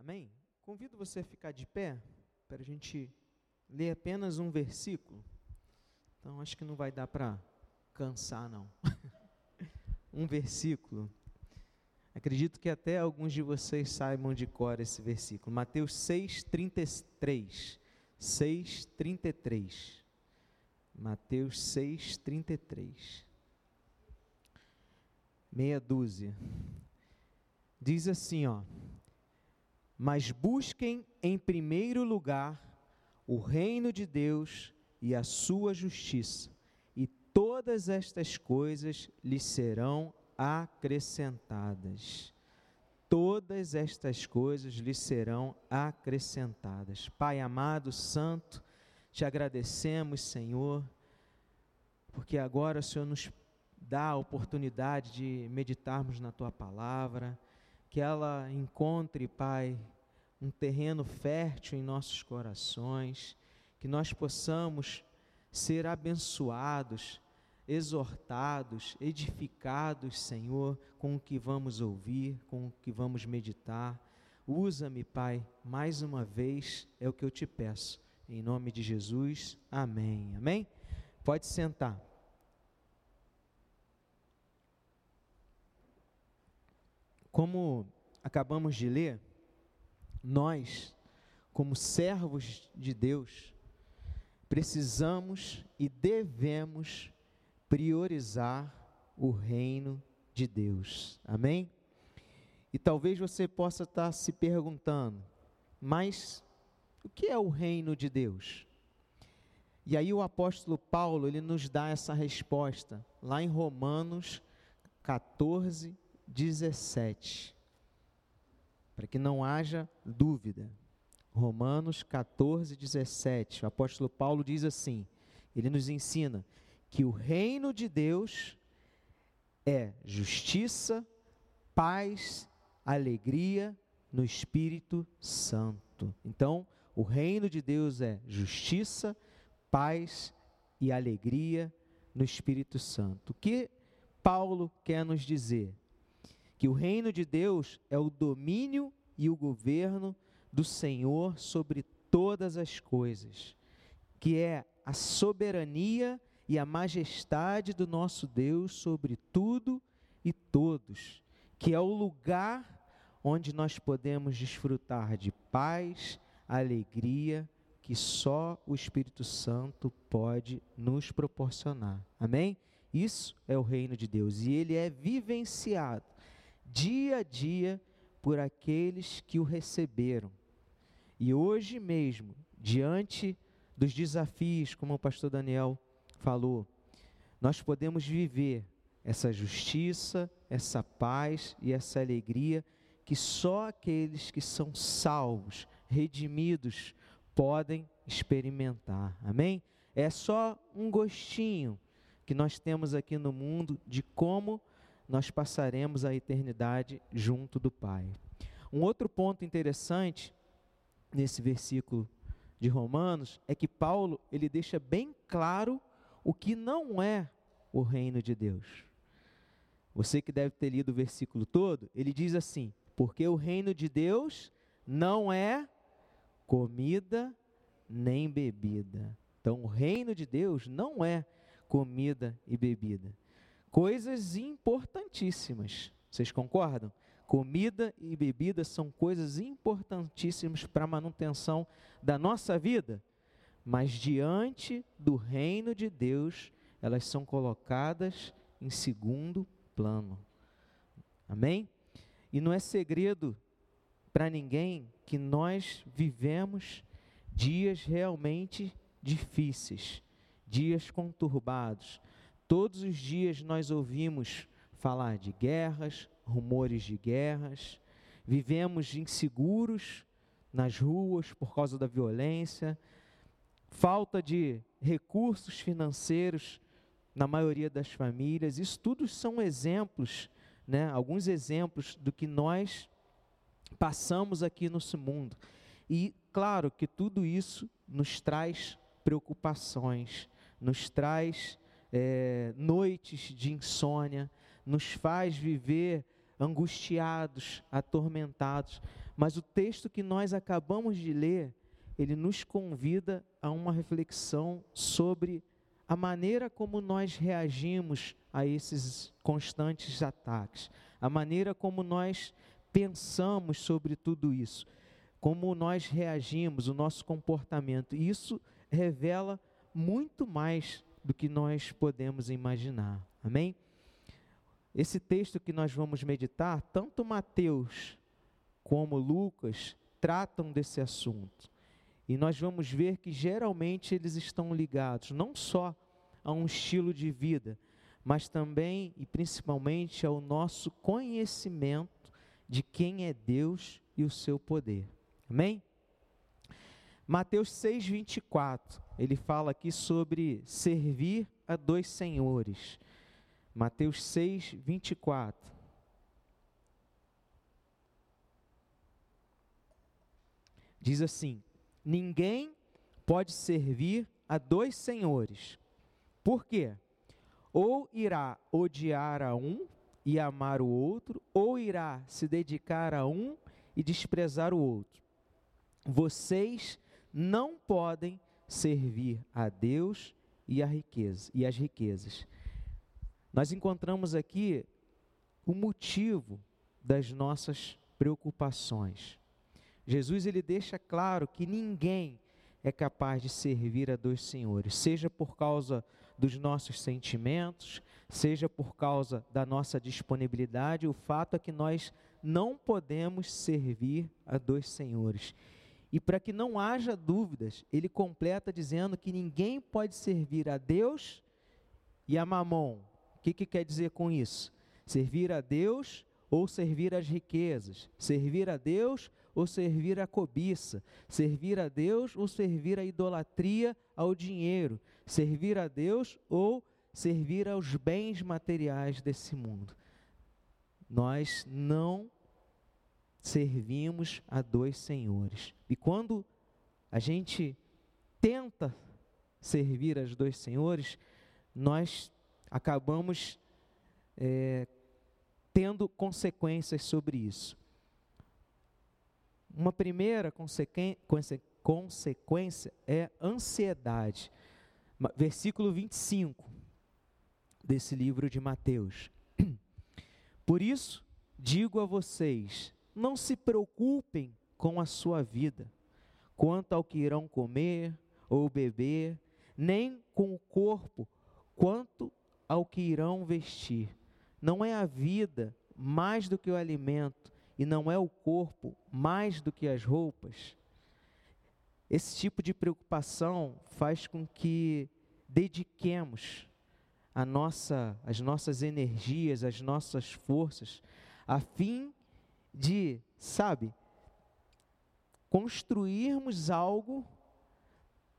Amém? Convido você a ficar de pé para a gente ler apenas um versículo. Então, acho que não vai dar para cansar, não. um versículo. Acredito que até alguns de vocês saibam de cor esse versículo. Mateus 6, 33. 6, 33. Mateus 6, 33. Meia dúzia. Diz assim, ó mas busquem em primeiro lugar o reino de Deus e a sua justiça, e todas estas coisas lhes serão acrescentadas. Todas estas coisas lhes serão acrescentadas. Pai amado, santo, te agradecemos, Senhor, porque agora o Senhor nos dá a oportunidade de meditarmos na tua palavra que ela encontre, Pai, um terreno fértil em nossos corações, que nós possamos ser abençoados, exortados, edificados, Senhor, com o que vamos ouvir, com o que vamos meditar. Usa-me, Pai, mais uma vez, é o que eu te peço. Em nome de Jesus, amém. Amém? Pode sentar. Como acabamos de ler, nós, como servos de Deus, precisamos e devemos priorizar o reino de Deus. Amém? E talvez você possa estar se perguntando, mas o que é o reino de Deus? E aí o apóstolo Paulo, ele nos dá essa resposta, lá em Romanos 14, 17. Para que não haja dúvida. Romanos 14, 17. O apóstolo Paulo diz assim: ele nos ensina que o reino de Deus é justiça, paz, alegria no Espírito Santo. Então, o reino de Deus é justiça, paz e alegria no Espírito Santo. O que Paulo quer nos dizer? Que o reino de Deus é o domínio e o governo do Senhor sobre todas as coisas, que é a soberania e a majestade do nosso Deus sobre tudo e todos, que é o lugar onde nós podemos desfrutar de paz, alegria, que só o Espírito Santo pode nos proporcionar. Amém? Isso é o reino de Deus e ele é vivenciado dia a dia por aqueles que o receberam. E hoje mesmo, diante dos desafios, como o pastor Daniel falou, nós podemos viver essa justiça, essa paz e essa alegria que só aqueles que são salvos, redimidos, podem experimentar. Amém? É só um gostinho que nós temos aqui no mundo de como nós passaremos a eternidade junto do Pai. Um outro ponto interessante nesse versículo de Romanos é que Paulo ele deixa bem claro o que não é o reino de Deus. Você que deve ter lido o versículo todo, ele diz assim: porque o reino de Deus não é comida nem bebida. Então, o reino de Deus não é comida e bebida coisas importantíssimas. Vocês concordam? Comida e bebida são coisas importantíssimas para a manutenção da nossa vida, mas diante do reino de Deus, elas são colocadas em segundo plano. Amém? E não é segredo para ninguém que nós vivemos dias realmente difíceis, dias conturbados, Todos os dias nós ouvimos falar de guerras, rumores de guerras, vivemos inseguros nas ruas por causa da violência, falta de recursos financeiros na maioria das famílias. Isso tudo são exemplos, né? Alguns exemplos do que nós passamos aqui no mundo. E claro que tudo isso nos traz preocupações, nos traz é, noites de insônia, nos faz viver angustiados, atormentados. Mas o texto que nós acabamos de ler, ele nos convida a uma reflexão sobre a maneira como nós reagimos a esses constantes ataques, a maneira como nós pensamos sobre tudo isso, como nós reagimos, o nosso comportamento. Isso revela muito mais do que nós podemos imaginar. Amém? Esse texto que nós vamos meditar, tanto Mateus como Lucas tratam desse assunto. E nós vamos ver que geralmente eles estão ligados não só a um estilo de vida, mas também e principalmente ao nosso conhecimento de quem é Deus e o seu poder. Amém? Mateus 6, 24, ele fala aqui sobre servir a dois senhores. Mateus 6, 24. Diz assim: Ninguém pode servir a dois senhores. Por quê? Ou irá odiar a um e amar o outro, ou irá se dedicar a um e desprezar o outro. Vocês não podem servir a Deus e a riqueza e as riquezas. Nós encontramos aqui o motivo das nossas preocupações. Jesus ele deixa claro que ninguém é capaz de servir a dois senhores, seja por causa dos nossos sentimentos, seja por causa da nossa disponibilidade, o fato é que nós não podemos servir a dois senhores. E para que não haja dúvidas, ele completa dizendo que ninguém pode servir a Deus e a Mamon. O que, que quer dizer com isso? Servir a Deus ou servir as riquezas, servir a Deus ou servir a cobiça, servir a Deus ou servir a idolatria ao dinheiro, servir a Deus ou servir aos bens materiais desse mundo. Nós não servimos a dois senhores. E quando a gente tenta servir aos dois senhores, nós acabamos é, tendo consequências sobre isso. Uma primeira consequência é ansiedade. Versículo 25 desse livro de Mateus. Por isso, digo a vocês: não se preocupem com a sua vida, quanto ao que irão comer ou beber, nem com o corpo, quanto ao que irão vestir. Não é a vida mais do que o alimento, e não é o corpo mais do que as roupas? Esse tipo de preocupação faz com que dediquemos a nossa, as nossas energias, as nossas forças, a fim de, sabe, construirmos algo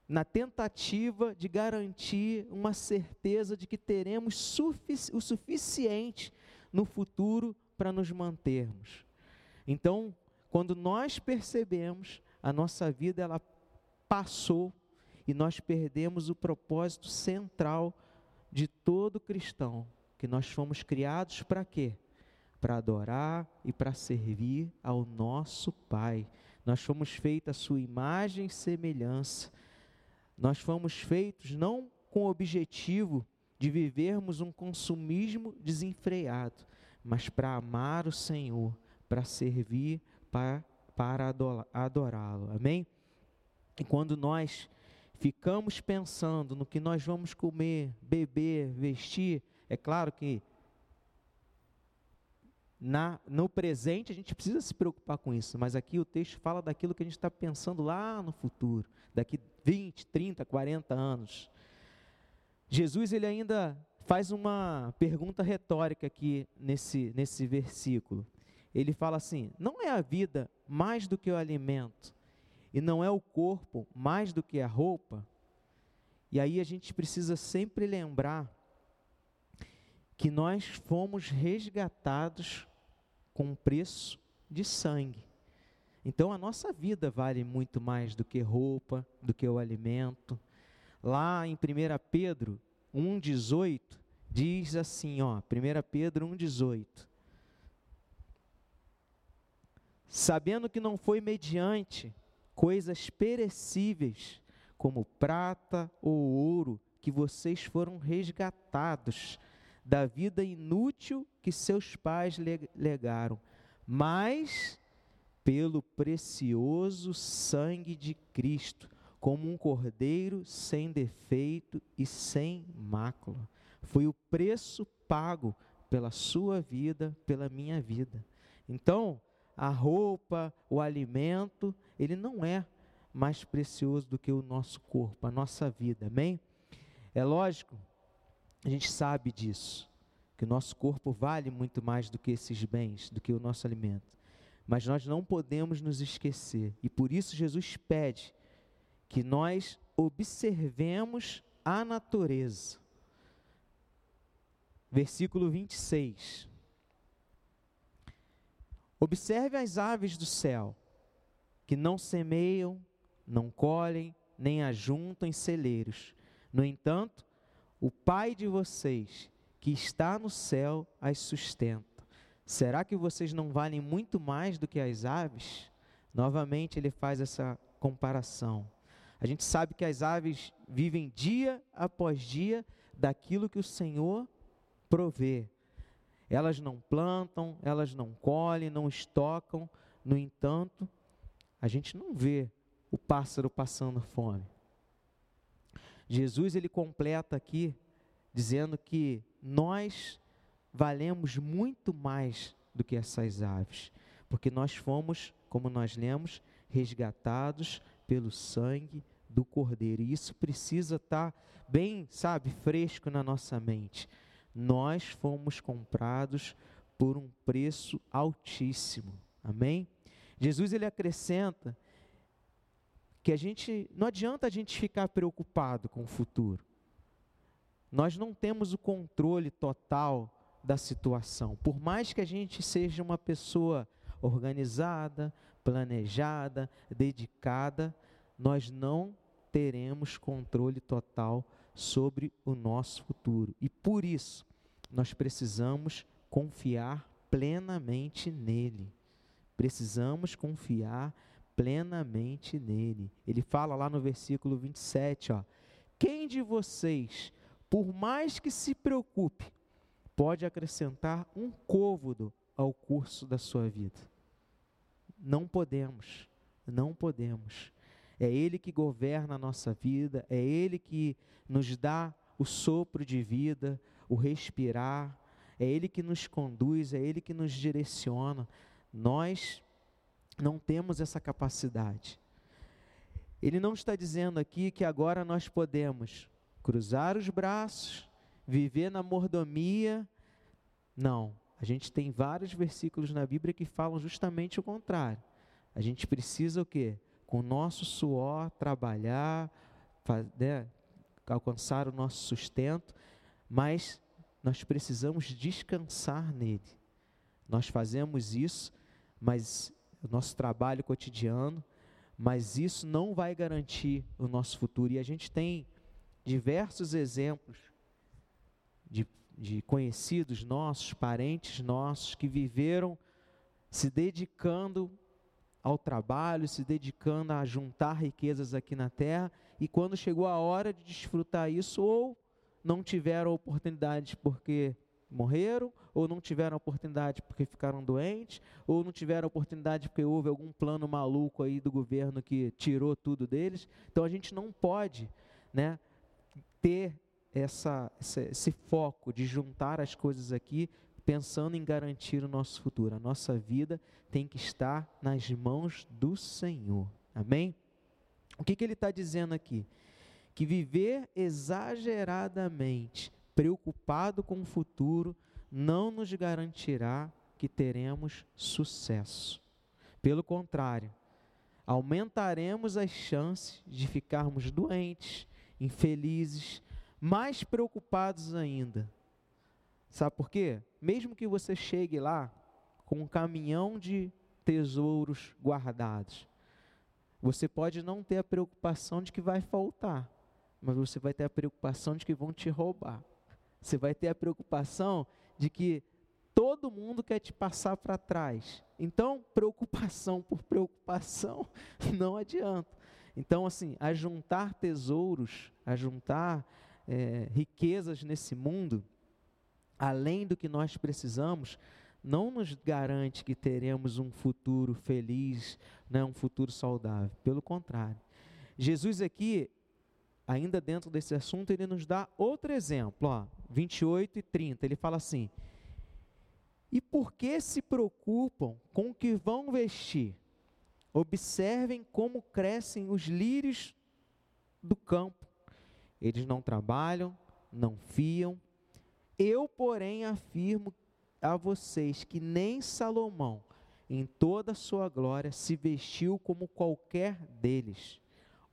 na tentativa de garantir uma certeza de que teremos sufici o suficiente no futuro para nos mantermos. Então, quando nós percebemos, a nossa vida ela passou e nós perdemos o propósito central de todo cristão, que nós fomos criados para quê? Para adorar e para servir ao nosso Pai. Nós fomos feitos à sua imagem e semelhança. Nós fomos feitos não com o objetivo de vivermos um consumismo desenfreado, mas para amar o Senhor, para servir, para, para adorá-lo. Amém? E quando nós ficamos pensando no que nós vamos comer, beber, vestir, é claro que na, no presente a gente precisa se preocupar com isso, mas aqui o texto fala daquilo que a gente está pensando lá no futuro, daqui 20, 30, 40 anos. Jesus ele ainda faz uma pergunta retórica aqui nesse, nesse versículo. Ele fala assim: não é a vida mais do que o alimento, e não é o corpo mais do que a roupa? E aí a gente precisa sempre lembrar que nós fomos resgatados com preço de sangue. Então a nossa vida vale muito mais do que roupa, do que o alimento. Lá em 1 Pedro 1,18 diz assim, ó, 1 Pedro 1,18. sabendo que não foi mediante coisas perecíveis, como prata ou ouro, que vocês foram resgatados da vida inútil que seus pais legaram, mas pelo precioso sangue de Cristo, como um cordeiro sem defeito e sem mácula. Foi o preço pago pela sua vida, pela minha vida. Então, a roupa, o alimento, ele não é mais precioso do que o nosso corpo, a nossa vida, amém? É lógico, a gente sabe disso, que o nosso corpo vale muito mais do que esses bens, do que o nosso alimento. Mas nós não podemos nos esquecer, e por isso Jesus pede que nós observemos a natureza. Versículo 26. Observe as aves do céu, que não semeiam, não colhem, nem ajuntam em celeiros. No entanto, o Pai de vocês, que está no céu, as sustenta. Será que vocês não valem muito mais do que as aves? Novamente ele faz essa comparação. A gente sabe que as aves vivem dia após dia daquilo que o Senhor provê. Elas não plantam, elas não colhem, não estocam. No entanto, a gente não vê o pássaro passando fome. Jesus ele completa aqui dizendo que nós valemos muito mais do que essas aves, porque nós fomos, como nós lemos, resgatados pelo sangue do Cordeiro. E isso precisa estar bem, sabe, fresco na nossa mente nós fomos comprados por um preço altíssimo. Amém? Jesus ele acrescenta que a gente não adianta a gente ficar preocupado com o futuro. Nós não temos o controle total da situação. Por mais que a gente seja uma pessoa organizada, planejada, dedicada, nós não teremos controle total sobre o nosso futuro. E por isso, nós precisamos confiar plenamente nele. Precisamos confiar nele. Ele fala lá no versículo 27, ó: Quem de vocês, por mais que se preocupe, pode acrescentar um côvado ao curso da sua vida? Não podemos. Não podemos. É Ele que governa a nossa vida, é Ele que nos dá o sopro de vida, o respirar, é Ele que nos conduz, é Ele que nos direciona. Nós não temos essa capacidade. Ele não está dizendo aqui que agora nós podemos cruzar os braços, viver na mordomia. Não, a gente tem vários versículos na Bíblia que falam justamente o contrário. A gente precisa o quê? com o nosso suor, trabalhar, né, alcançar o nosso sustento, mas nós precisamos descansar nele. Nós fazemos isso, mas o nosso trabalho cotidiano, mas isso não vai garantir o nosso futuro. E a gente tem diversos exemplos de, de conhecidos nossos, parentes nossos, que viveram se dedicando ao trabalho, se dedicando a juntar riquezas aqui na terra, e quando chegou a hora de desfrutar isso, ou não tiveram oportunidade porque morreram, ou não tiveram oportunidade porque ficaram doentes, ou não tiveram oportunidade porque houve algum plano maluco aí do governo que tirou tudo deles. Então a gente não pode, né, ter essa, esse, esse foco de juntar as coisas aqui pensando em garantir o nosso futuro. A nossa vida tem que estar nas mãos do Senhor. Amém? O que, que ele está dizendo aqui? Que viver exageradamente preocupado com o futuro não nos garantirá que teremos sucesso. Pelo contrário, aumentaremos as chances de ficarmos doentes, infelizes, mais preocupados ainda Sabe por quê? Mesmo que você chegue lá com um caminhão de tesouros guardados, você pode não ter a preocupação de que vai faltar, mas você vai ter a preocupação de que vão te roubar. Você vai ter a preocupação de que todo mundo quer te passar para trás. Então, preocupação por preocupação não adianta. Então, assim, ajuntar tesouros, ajuntar é, riquezas nesse mundo, além do que nós precisamos, não nos garante que teremos um futuro feliz, né, um futuro saudável. Pelo contrário. Jesus aqui, ainda dentro desse assunto, ele nos dá outro exemplo, ó, 28 e 30. Ele fala assim: E por que se preocupam com o que vão vestir? Observem como crescem os lírios do campo. Eles não trabalham, não fiam. Eu, porém, afirmo a vocês que nem Salomão, em toda a sua glória, se vestiu como qualquer deles.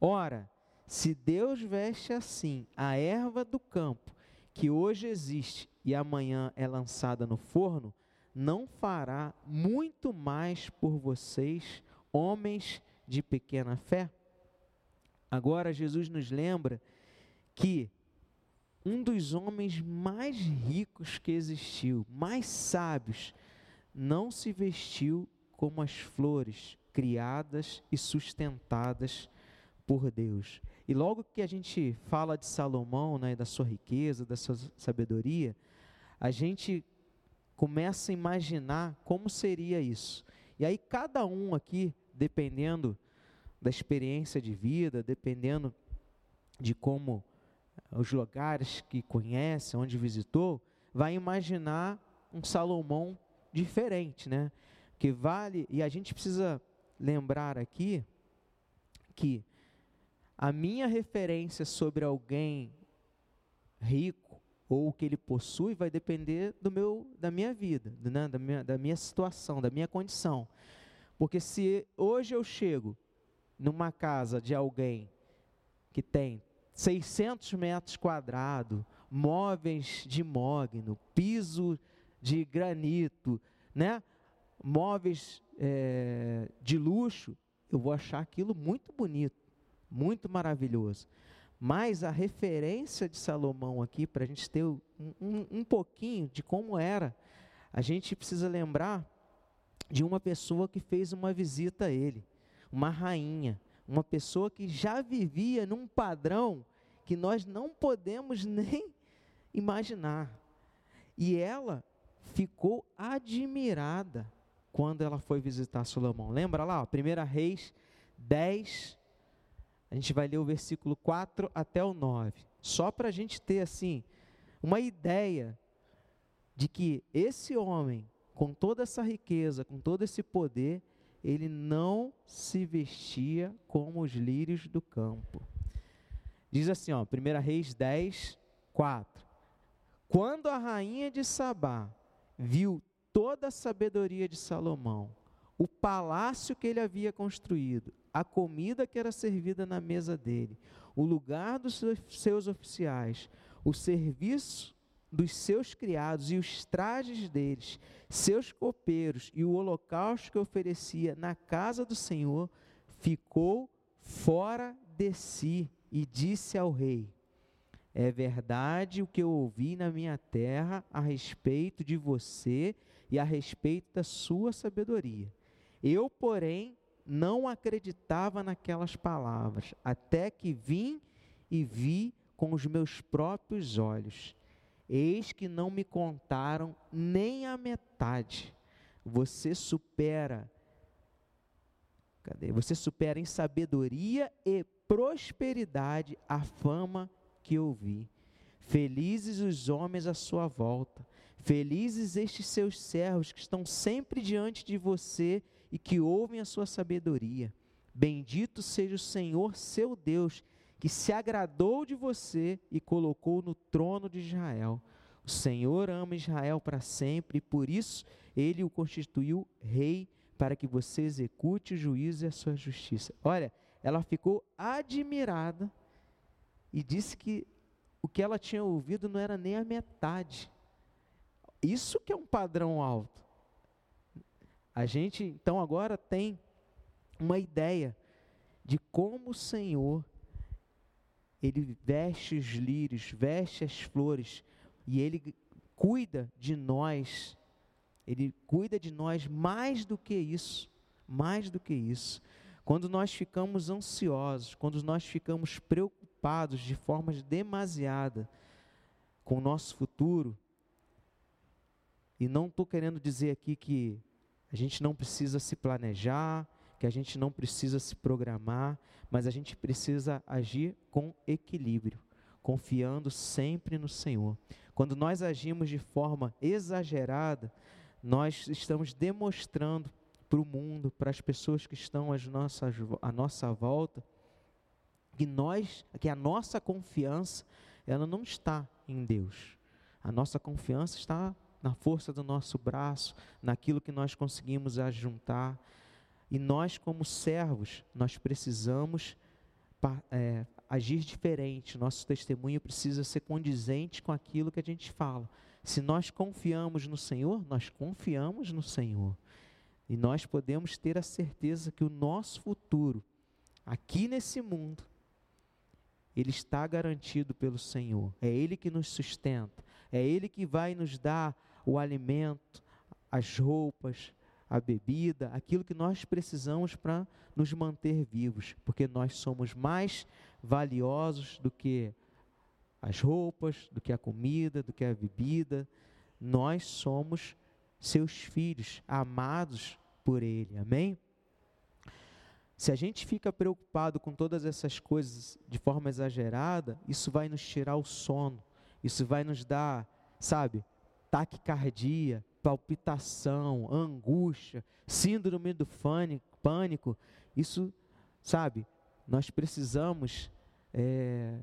Ora, se Deus veste assim a erva do campo, que hoje existe e amanhã é lançada no forno, não fará muito mais por vocês, homens de pequena fé? Agora, Jesus nos lembra que um dos homens mais ricos que existiu, mais sábios, não se vestiu como as flores criadas e sustentadas por Deus. E logo que a gente fala de Salomão, né, da sua riqueza, da sua sabedoria, a gente começa a imaginar como seria isso. E aí cada um aqui, dependendo da experiência de vida, dependendo de como os lugares que conhece, onde visitou, vai imaginar um Salomão diferente, né? Que vale, e a gente precisa lembrar aqui que a minha referência sobre alguém rico ou o que ele possui vai depender do meu, da minha vida, né? da, minha, da minha situação, da minha condição. Porque se hoje eu chego numa casa de alguém que tem 600 metros quadrados, móveis de mogno, piso de granito, né? móveis é, de luxo, eu vou achar aquilo muito bonito, muito maravilhoso. Mas a referência de Salomão aqui, para a gente ter um, um, um pouquinho de como era, a gente precisa lembrar de uma pessoa que fez uma visita a ele, uma rainha, uma pessoa que já vivia num padrão que nós não podemos nem imaginar. E ela ficou admirada quando ela foi visitar Salomão. Lembra lá, 1 Reis 10, a gente vai ler o versículo 4 até o 9. Só para a gente ter assim uma ideia de que esse homem, com toda essa riqueza, com todo esse poder, ele não se vestia como os lírios do campo. Diz assim, ó, 1 Reis 10, 4. Quando a rainha de Sabá viu toda a sabedoria de Salomão, o palácio que ele havia construído, a comida que era servida na mesa dele, o lugar dos seus oficiais, o serviço dos seus criados e os trajes deles, seus copeiros e o holocausto que oferecia na casa do Senhor, ficou fora de si e disse ao rei: É verdade o que eu ouvi na minha terra a respeito de você e a respeito da sua sabedoria. Eu, porém, não acreditava naquelas palavras, até que vim e vi com os meus próprios olhos Eis que não me contaram nem a metade. Você supera. Cadê? Você supera em sabedoria e prosperidade a fama que ouvi. Felizes os homens à sua volta. Felizes estes seus servos que estão sempre diante de você e que ouvem a sua sabedoria. Bendito seja o Senhor, seu Deus, que se agradou de você e colocou no trono de Israel. O Senhor ama Israel para sempre e por isso ele o constituiu rei para que você execute o juízo e a sua justiça. Olha, ela ficou admirada e disse que o que ela tinha ouvido não era nem a metade. Isso que é um padrão alto. A gente então agora tem uma ideia de como o Senhor ele veste os lírios, veste as flores, e ele cuida de nós Ele cuida de nós mais do que isso, mais do que isso. Quando nós ficamos ansiosos, quando nós ficamos preocupados de forma demasiada com o nosso futuro, e não estou querendo dizer aqui que a gente não precisa se planejar, que a gente não precisa se programar, mas a gente precisa agir com equilíbrio, confiando sempre no Senhor. Quando nós agimos de forma exagerada, nós estamos demonstrando para o mundo, para as pessoas que estão à nossa volta, que nós, que a nossa confiança, ela não está em Deus. A nossa confiança está na força do nosso braço, naquilo que nós conseguimos ajuntar. E nós, como servos, nós precisamos é, agir diferente. Nosso testemunho precisa ser condizente com aquilo que a gente fala. Se nós confiamos no Senhor, nós confiamos no Senhor. E nós podemos ter a certeza que o nosso futuro, aqui nesse mundo, ele está garantido pelo Senhor. É Ele que nos sustenta. É Ele que vai nos dar o alimento, as roupas, a bebida, aquilo que nós precisamos para nos manter vivos, porque nós somos mais valiosos do que as roupas, do que a comida, do que a bebida. Nós somos seus filhos, amados por Ele. Amém? Se a gente fica preocupado com todas essas coisas de forma exagerada, isso vai nos tirar o sono, isso vai nos dar, sabe, taquicardia, palpitação, angústia, síndrome do pânico, isso, sabe, nós precisamos é,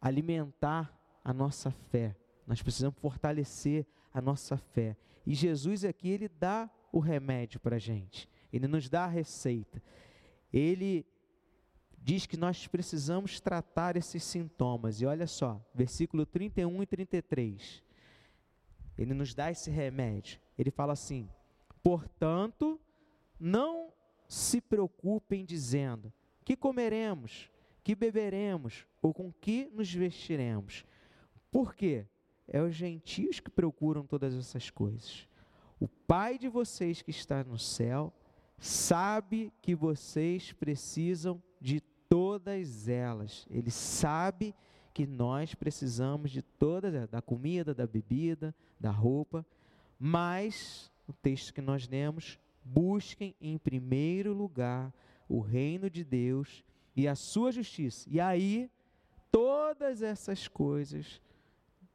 alimentar a nossa fé, nós precisamos fortalecer a nossa fé. E Jesus aqui, ele dá o remédio para a gente, ele nos dá a receita. Ele diz que nós precisamos tratar esses sintomas. E olha só, versículo 31 e 33. Ele nos dá esse remédio. Ele fala assim: portanto, não se preocupem dizendo: que comeremos, que beberemos ou com que nos vestiremos. Por quê? É os gentios que procuram todas essas coisas. O Pai de vocês que está no céu sabe que vocês precisam de todas elas. Ele sabe que que nós precisamos de toda, da comida, da bebida, da roupa, mas o texto que nós lemos, busquem em primeiro lugar o reino de Deus e a sua justiça. E aí todas essas coisas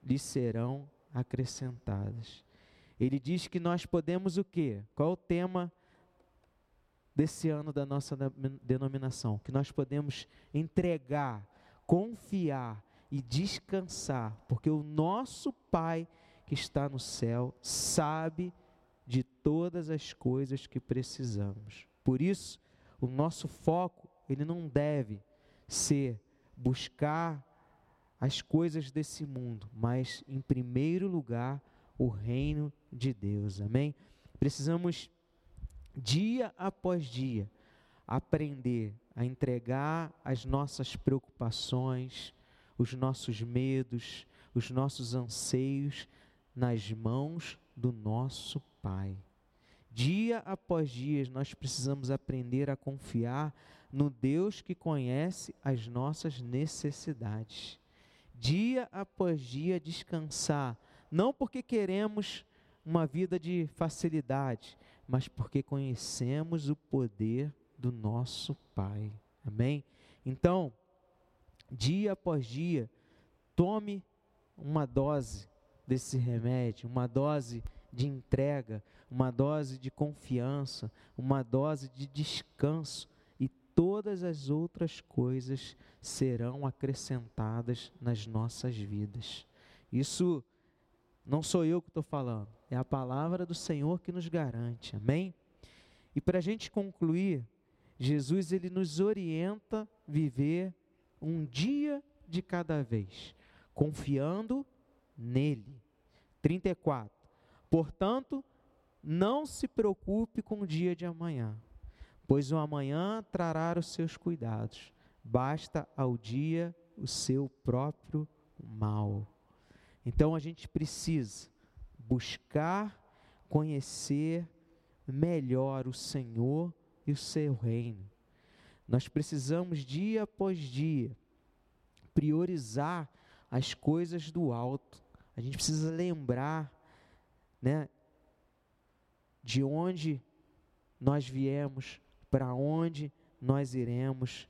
lhe serão acrescentadas. Ele diz que nós podemos o quê? Qual o tema desse ano da nossa denominação? Que nós podemos entregar, confiar e descansar, porque o nosso Pai que está no céu sabe de todas as coisas que precisamos. Por isso, o nosso foco, ele não deve ser buscar as coisas desse mundo, mas em primeiro lugar o reino de Deus. Amém? Precisamos dia após dia aprender a entregar as nossas preocupações, os nossos medos, os nossos anseios nas mãos do nosso Pai. Dia após dia, nós precisamos aprender a confiar no Deus que conhece as nossas necessidades. Dia após dia, descansar, não porque queremos uma vida de facilidade, mas porque conhecemos o poder do nosso Pai. Amém? Então, dia após dia, tome uma dose desse remédio, uma dose de entrega, uma dose de confiança, uma dose de descanso, e todas as outras coisas serão acrescentadas nas nossas vidas. Isso não sou eu que estou falando, é a palavra do Senhor que nos garante, amém? E para a gente concluir, Jesus ele nos orienta viver um dia de cada vez, confiando nele. 34. Portanto, não se preocupe com o dia de amanhã, pois o amanhã trará os seus cuidados. Basta ao dia o seu próprio mal. Então a gente precisa buscar conhecer melhor o Senhor e o seu reino. Nós precisamos, dia após dia, priorizar as coisas do alto. A gente precisa lembrar, né, de onde nós viemos, para onde nós iremos.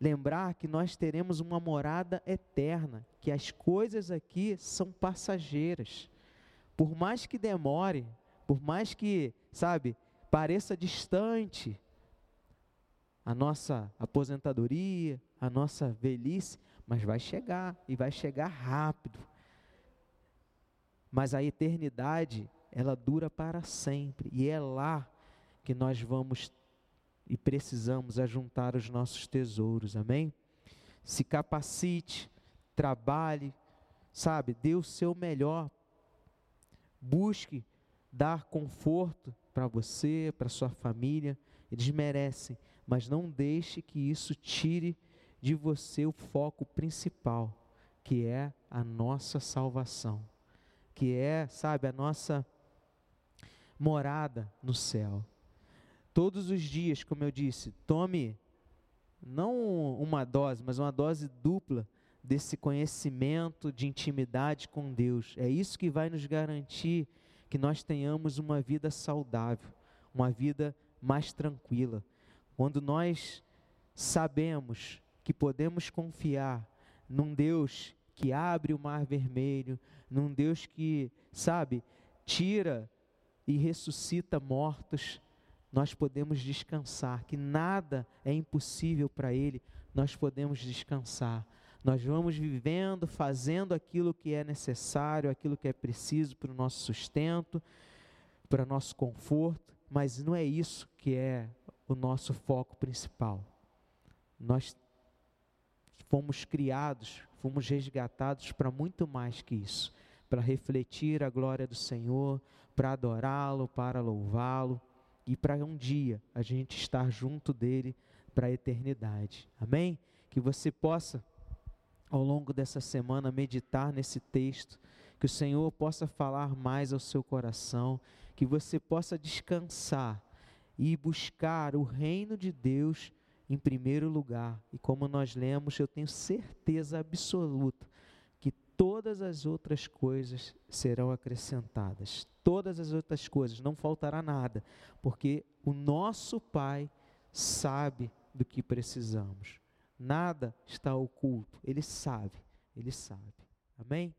Lembrar que nós teremos uma morada eterna, que as coisas aqui são passageiras. Por mais que demore, por mais que, sabe, pareça distante a nossa aposentadoria, a nossa velhice, mas vai chegar e vai chegar rápido. Mas a eternidade, ela dura para sempre e é lá que nós vamos e precisamos ajuntar os nossos tesouros, amém? Se capacite, trabalhe, sabe, dê o seu melhor, busque dar conforto para você, para sua família, eles merecem, mas não deixe que isso tire de você o foco principal, que é a nossa salvação, que é, sabe, a nossa morada no céu. Todos os dias, como eu disse, tome não uma dose, mas uma dose dupla desse conhecimento de intimidade com Deus. É isso que vai nos garantir que nós tenhamos uma vida saudável, uma vida mais tranquila. Quando nós sabemos que podemos confiar num Deus que abre o mar vermelho, num Deus que, sabe, tira e ressuscita mortos, nós podemos descansar, que nada é impossível para Ele, nós podemos descansar. Nós vamos vivendo, fazendo aquilo que é necessário, aquilo que é preciso para o nosso sustento, para o nosso conforto, mas não é isso que é o nosso foco principal. Nós fomos criados, fomos resgatados para muito mais que isso para refletir a glória do Senhor, para adorá-lo, para louvá-lo e para um dia a gente estar junto dele para a eternidade. Amém? Que você possa, ao longo dessa semana, meditar nesse texto, que o Senhor possa falar mais ao seu coração, que você possa descansar e buscar o reino de Deus em primeiro lugar. E como nós lemos, eu tenho certeza absoluta todas as outras coisas serão acrescentadas. Todas as outras coisas, não faltará nada, porque o nosso Pai sabe do que precisamos. Nada está oculto, Ele sabe, Ele sabe. Amém?